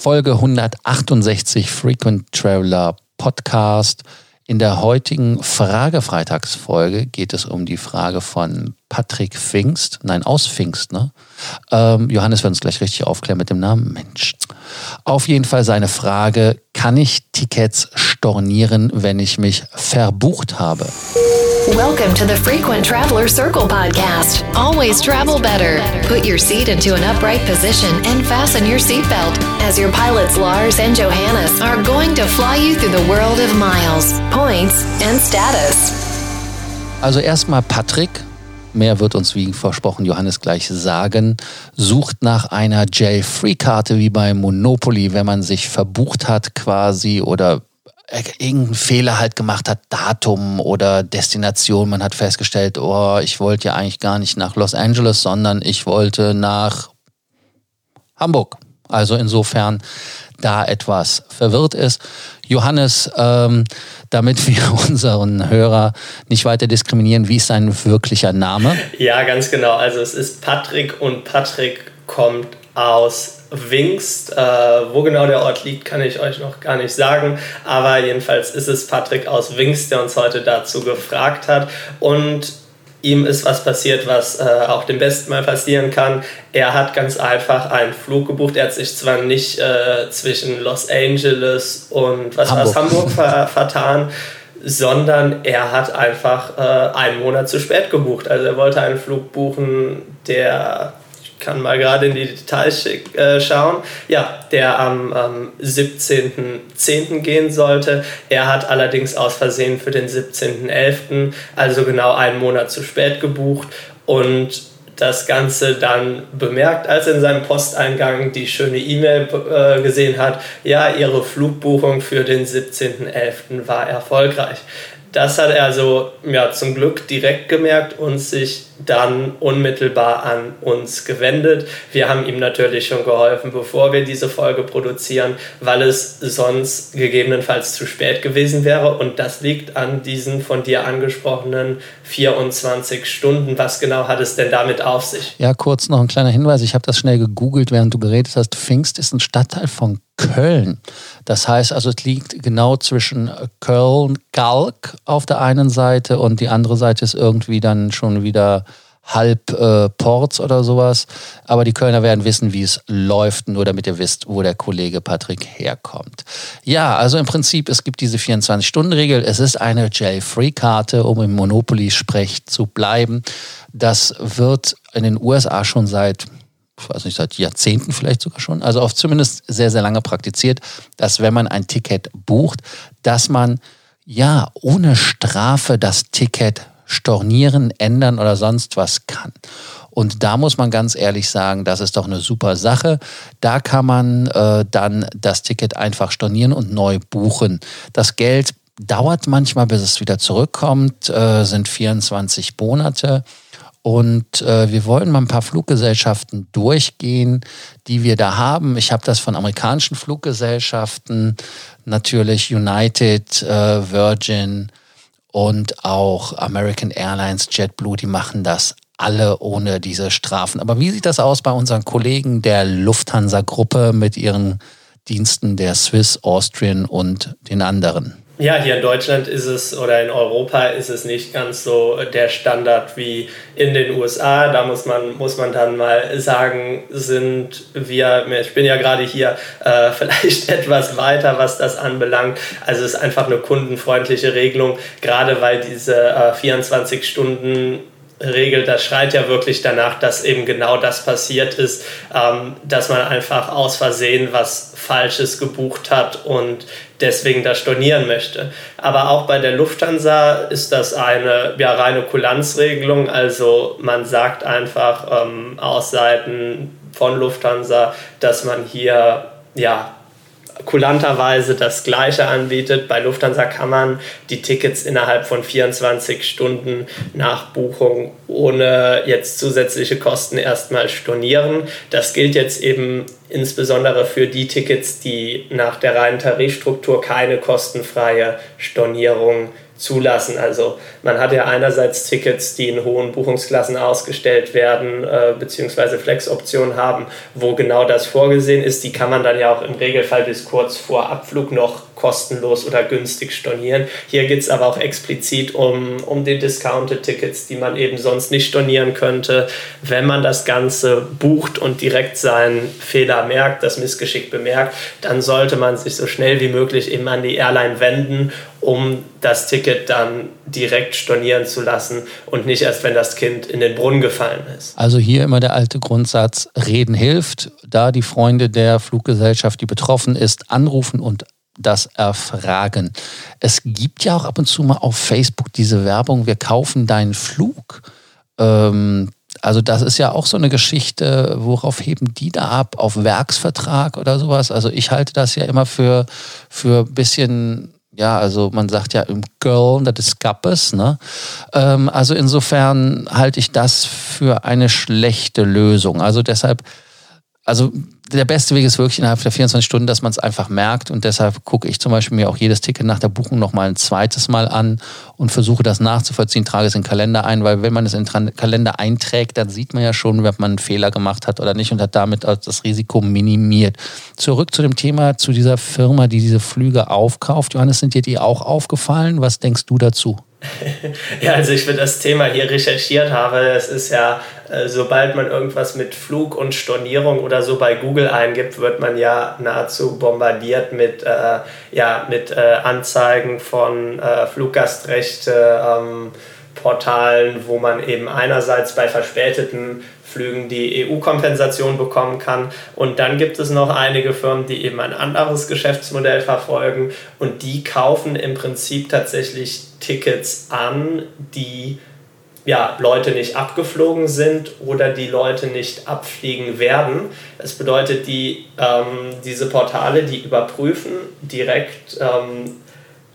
Folge 168 Frequent Traveler Podcast. In der heutigen Frage-Freitagsfolge geht es um die Frage von Patrick Pfingst, nein, aus Pfingst, ne? Ähm, Johannes wird uns gleich richtig aufklären mit dem Namen. Mensch. Auf jeden Fall seine Frage, kann ich Tickets stornieren, wenn ich mich verbucht habe? Welcome to the Frequent Traveler Circle podcast. Always travel better. Put your seat into an upright position and fasten your seatbelt as your pilots Lars and Johannes are going to fly you through the world of miles, points and status. Also erstmal Patrick, mehr wird uns wie versprochen Johannes gleich sagen, sucht nach einer Jail-Free-Karte wie bei Monopoly, wenn man sich verbucht hat quasi oder irgendeinen Fehler halt gemacht hat, Datum oder Destination. Man hat festgestellt, oh, ich wollte ja eigentlich gar nicht nach Los Angeles, sondern ich wollte nach Hamburg. Also insofern da etwas verwirrt ist. Johannes, ähm, damit wir unseren Hörer nicht weiter diskriminieren, wie ist sein wirklicher Name? Ja, ganz genau. Also es ist Patrick und Patrick kommt aus Wingst. Äh, wo genau der Ort liegt, kann ich euch noch gar nicht sagen. Aber jedenfalls ist es Patrick aus Wingst, der uns heute dazu gefragt hat. Und ihm ist was passiert, was äh, auch dem Besten mal passieren kann. Er hat ganz einfach einen Flug gebucht. Er hat sich zwar nicht äh, zwischen Los Angeles und was Hamburg, Hamburg ver vertan, sondern er hat einfach äh, einen Monat zu spät gebucht. Also er wollte einen Flug buchen, der kann mal gerade in die Details äh, schauen. Ja, der am ähm, 17.10. gehen sollte. Er hat allerdings aus Versehen für den 17.11., also genau einen Monat zu spät gebucht und das Ganze dann bemerkt, als er in seinem Posteingang die schöne E-Mail äh, gesehen hat, ja, ihre Flugbuchung für den 17.11. war erfolgreich. Das hat er also ja, zum Glück direkt gemerkt und sich dann unmittelbar an uns gewendet. Wir haben ihm natürlich schon geholfen, bevor wir diese Folge produzieren, weil es sonst gegebenenfalls zu spät gewesen wäre. Und das liegt an diesen von dir angesprochenen 24 Stunden. Was genau hat es denn damit auf sich? Ja, kurz noch ein kleiner Hinweis. Ich habe das schnell gegoogelt, während du geredet hast. Pfingst ist ein Stadtteil von Köln. Das heißt also, es liegt genau zwischen Köln, Galk auf der einen Seite und die andere Seite ist irgendwie dann schon wieder halb äh, Ports oder sowas. Aber die Kölner werden wissen, wie es läuft, nur damit ihr wisst, wo der Kollege Patrick herkommt. Ja, also im Prinzip, es gibt diese 24-Stunden-Regel. Es ist eine Jail-Free-Karte, um im Monopoly-Sprech zu bleiben. Das wird in den USA schon seit weiß nicht, seit Jahrzehnten vielleicht sogar schon, also auch zumindest sehr, sehr lange praktiziert, dass wenn man ein Ticket bucht, dass man ja ohne Strafe das Ticket stornieren, ändern oder sonst was kann. Und da muss man ganz ehrlich sagen, das ist doch eine super Sache. Da kann man äh, dann das Ticket einfach stornieren und neu buchen. Das Geld dauert manchmal, bis es wieder zurückkommt, äh, sind 24 Monate. Und äh, wir wollen mal ein paar Fluggesellschaften durchgehen, die wir da haben. Ich habe das von amerikanischen Fluggesellschaften, natürlich United, äh, Virgin, und auch American Airlines, JetBlue, die machen das alle ohne diese Strafen. Aber wie sieht das aus bei unseren Kollegen der Lufthansa-Gruppe mit ihren Diensten der Swiss, Austrian und den anderen? Ja, hier in Deutschland ist es oder in Europa ist es nicht ganz so der Standard wie in den USA. Da muss man, muss man dann mal sagen, sind wir, ich bin ja gerade hier äh, vielleicht etwas weiter, was das anbelangt. Also es ist einfach eine kundenfreundliche Regelung, gerade weil diese äh, 24 Stunden Regel, das schreit ja wirklich danach, dass eben genau das passiert ist, ähm, dass man einfach aus Versehen was Falsches gebucht hat und deswegen das stornieren möchte. Aber auch bei der Lufthansa ist das eine ja, reine Kulanzregelung, also man sagt einfach ähm, aus Seiten von Lufthansa, dass man hier ja kulanterweise das Gleiche anbietet. Bei Lufthansa kann man die Tickets innerhalb von 24 Stunden nach Buchung ohne jetzt zusätzliche Kosten erstmal stornieren. Das gilt jetzt eben insbesondere für die Tickets, die nach der reinen Tarifstruktur keine kostenfreie Stornierung zulassen. Also man hat ja einerseits Tickets, die in hohen Buchungsklassen ausgestellt werden, äh, beziehungsweise Flex-Optionen haben, wo genau das vorgesehen ist. Die kann man dann ja auch im Regelfall bis kurz vor Abflug noch kostenlos oder günstig stornieren. Hier geht es aber auch explizit um, um die Discounted-Tickets, die man eben sonst nicht stornieren könnte. Wenn man das Ganze bucht und direkt seinen Fehler merkt, das Missgeschick bemerkt, dann sollte man sich so schnell wie möglich eben an die Airline wenden, um das Ticket dann direkt stornieren zu lassen und nicht erst, wenn das Kind in den Brunnen gefallen ist. Also hier immer der alte Grundsatz, reden hilft. Da die Freunde der Fluggesellschaft, die betroffen ist, anrufen und das erfragen. Es gibt ja auch ab und zu mal auf Facebook diese Werbung, wir kaufen deinen Flug. Ähm, also das ist ja auch so eine Geschichte, worauf heben die da ab? Auf Werksvertrag oder sowas? Also ich halte das ja immer für, ein bisschen ja, also man sagt ja im Girl, das ist Kappes. Ne? Ähm, also insofern halte ich das für eine schlechte Lösung. Also deshalb, also der beste Weg ist wirklich innerhalb der 24 Stunden, dass man es einfach merkt. Und deshalb gucke ich zum Beispiel mir auch jedes Ticket nach der Buchung nochmal ein zweites Mal an und versuche das nachzuvollziehen, trage es in den Kalender ein, weil wenn man es in den Kalender einträgt, dann sieht man ja schon, ob man einen Fehler gemacht hat oder nicht und hat damit das Risiko minimiert. Zurück zu dem Thema, zu dieser Firma, die diese Flüge aufkauft. Johannes, sind dir die auch aufgefallen? Was denkst du dazu? Ja, also ich für das Thema hier recherchiert habe, es ist ja, sobald man irgendwas mit Flug und Stornierung oder so bei Google eingibt, wird man ja nahezu bombardiert mit, äh, ja, mit äh, Anzeigen von äh, Fluggastrechte. Ähm, Portalen, wo man eben einerseits bei verspäteten Flügen die EU-Kompensation bekommen kann. Und dann gibt es noch einige Firmen, die eben ein anderes Geschäftsmodell verfolgen und die kaufen im Prinzip tatsächlich Tickets an, die ja, Leute nicht abgeflogen sind oder die Leute nicht abfliegen werden. Das bedeutet, die, ähm, diese Portale, die überprüfen direkt, ähm,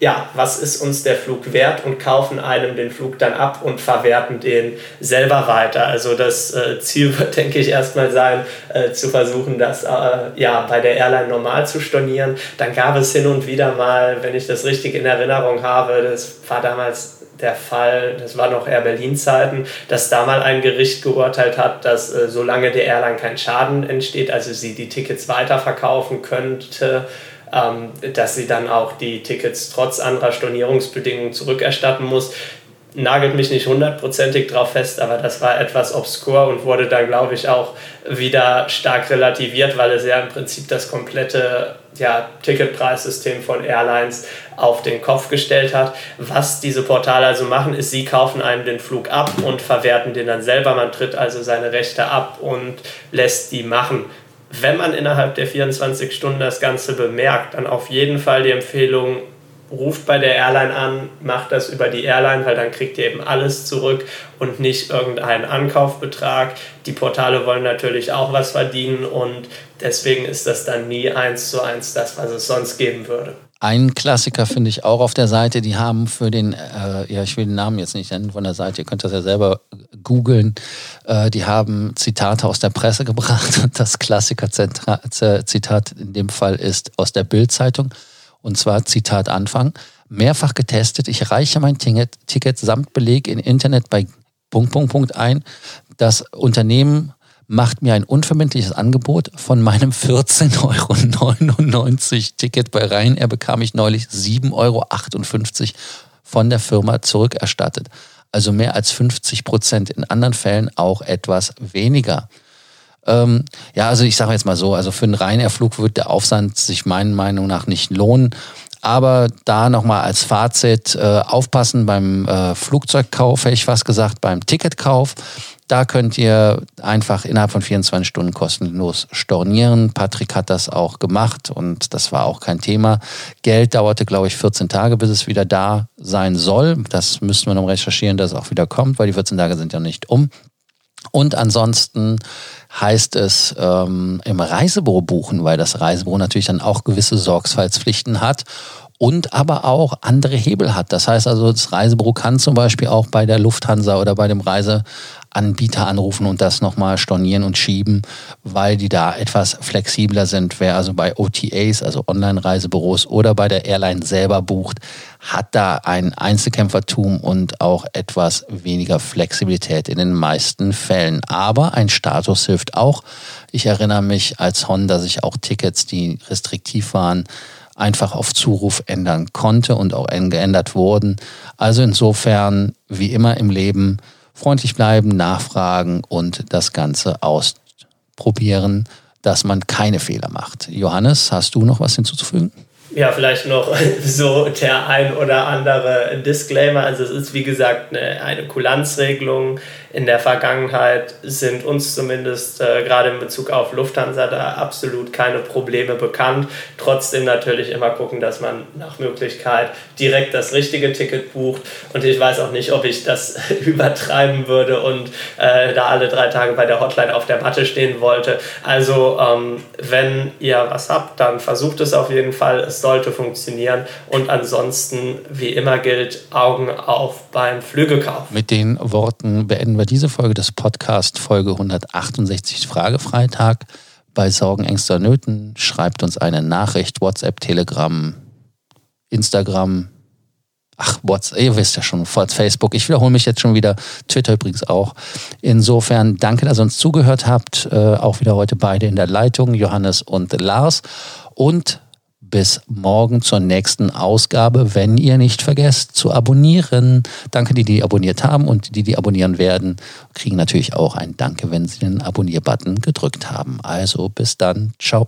ja, was ist uns der Flug wert und kaufen einem den Flug dann ab und verwerten den selber weiter. Also das äh, Ziel wird, denke ich, erstmal sein, äh, zu versuchen, das äh, ja, bei der Airline normal zu stornieren. Dann gab es hin und wieder mal, wenn ich das richtig in Erinnerung habe, das war damals der Fall, das war noch Air Berlin Zeiten, dass da mal ein Gericht geurteilt hat, dass äh, solange der Airline kein Schaden entsteht, also sie die Tickets weiterverkaufen könnte, ähm, dass sie dann auch die Tickets trotz anderer Stornierungsbedingungen zurückerstatten muss. Nagelt mich nicht hundertprozentig drauf fest, aber das war etwas obskur und wurde dann, glaube ich, auch wieder stark relativiert, weil es ja im Prinzip das komplette ja, Ticketpreissystem von Airlines auf den Kopf gestellt hat. Was diese Portale also machen, ist, sie kaufen einem den Flug ab und verwerten den dann selber. Man tritt also seine Rechte ab und lässt die machen wenn man innerhalb der 24 Stunden das Ganze bemerkt, dann auf jeden Fall die Empfehlung, ruft bei der Airline an, macht das über die Airline, weil dann kriegt ihr eben alles zurück und nicht irgendeinen Ankaufbetrag. Die Portale wollen natürlich auch was verdienen und deswegen ist das dann nie eins zu eins das, was es sonst geben würde. Ein Klassiker finde ich auch auf der Seite, die haben für den, äh, ja, ich will den Namen jetzt nicht nennen von der Seite, ihr könnt das ja selber googeln, äh, die haben Zitate aus der Presse gebracht und das Klassiker-Zitat in dem Fall ist aus der Bild-Zeitung und zwar Zitat Anfang, mehrfach getestet, ich reiche mein Ticket, samt Beleg in Internet bei Punkt, Punkt, Punkt ein. Das Unternehmen macht mir ein unverbindliches Angebot von meinem 14,99 Euro Ticket bei Ryanair bekam ich neulich 7,58 Euro von der Firma zurückerstattet. Also mehr als 50 Prozent. In anderen Fällen auch etwas weniger. Ähm, ja, also ich sage jetzt mal so, also für einen Ryanair-Flug wird der Aufsand sich meiner Meinung nach nicht lohnen. Aber da nochmal als Fazit, äh, aufpassen beim äh, Flugzeugkauf, hätte ich fast gesagt, beim Ticketkauf. Da könnt ihr einfach innerhalb von 24 Stunden kostenlos stornieren. Patrick hat das auch gemacht und das war auch kein Thema. Geld dauerte, glaube ich, 14 Tage, bis es wieder da sein soll. Das müssten wir noch recherchieren, dass es auch wieder kommt, weil die 14 Tage sind ja nicht um. Und ansonsten heißt es ähm, im Reisebüro buchen, weil das Reisebüro natürlich dann auch gewisse Sorgfaltspflichten hat und aber auch andere Hebel hat. Das heißt also, das Reisebüro kann zum Beispiel auch bei der Lufthansa oder bei dem Reise Anbieter anrufen und das nochmal stornieren und schieben, weil die da etwas flexibler sind. Wer also bei OTAs, also Online-Reisebüros oder bei der Airline selber bucht, hat da ein Einzelkämpfertum und auch etwas weniger Flexibilität in den meisten Fällen. Aber ein Status hilft auch. Ich erinnere mich als Honda, dass ich auch Tickets, die restriktiv waren, einfach auf Zuruf ändern konnte und auch geändert wurden. Also insofern, wie immer im Leben, freundlich bleiben, nachfragen und das Ganze ausprobieren, dass man keine Fehler macht. Johannes, hast du noch was hinzuzufügen? Ja, vielleicht noch so der ein oder andere Disclaimer. Also es ist wie gesagt eine, eine Kulanzregelung. In der Vergangenheit sind uns zumindest äh, gerade in Bezug auf Lufthansa da absolut keine Probleme bekannt. Trotzdem natürlich immer gucken, dass man nach Möglichkeit direkt das richtige Ticket bucht. Und ich weiß auch nicht, ob ich das übertreiben würde und äh, da alle drei Tage bei der Hotline auf der Matte stehen wollte. Also ähm, wenn ihr was habt, dann versucht es auf jeden Fall. Es sollte funktionieren. Und ansonsten, wie immer gilt, Augen auf beim Flügekauf. Mit den Worten beenden wir diese Folge des Podcasts, Folge 168 Fragefreitag. Bei Sorgen, Ängste, Nöten schreibt uns eine Nachricht, WhatsApp, Telegram, Instagram, ach, WhatsApp, ihr wisst ja schon, Facebook. Ich wiederhole mich jetzt schon wieder, Twitter übrigens auch. Insofern danke, dass ihr uns zugehört habt. Äh, auch wieder heute beide in der Leitung, Johannes und Lars. Und bis morgen zur nächsten Ausgabe, wenn ihr nicht vergesst zu abonnieren. Danke, die die abonniert haben und die die abonnieren werden, kriegen natürlich auch ein Danke, wenn sie den Abonnier-Button gedrückt haben. Also bis dann, ciao.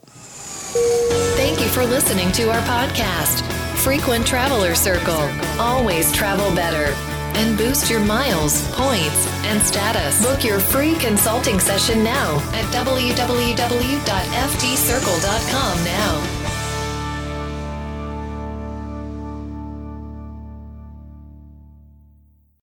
Thank you for listening to our podcast, Frequent Traveler Circle. Always travel better. And boost your miles, points, and status. Book your free consulting session now at www.ftcircle.com now.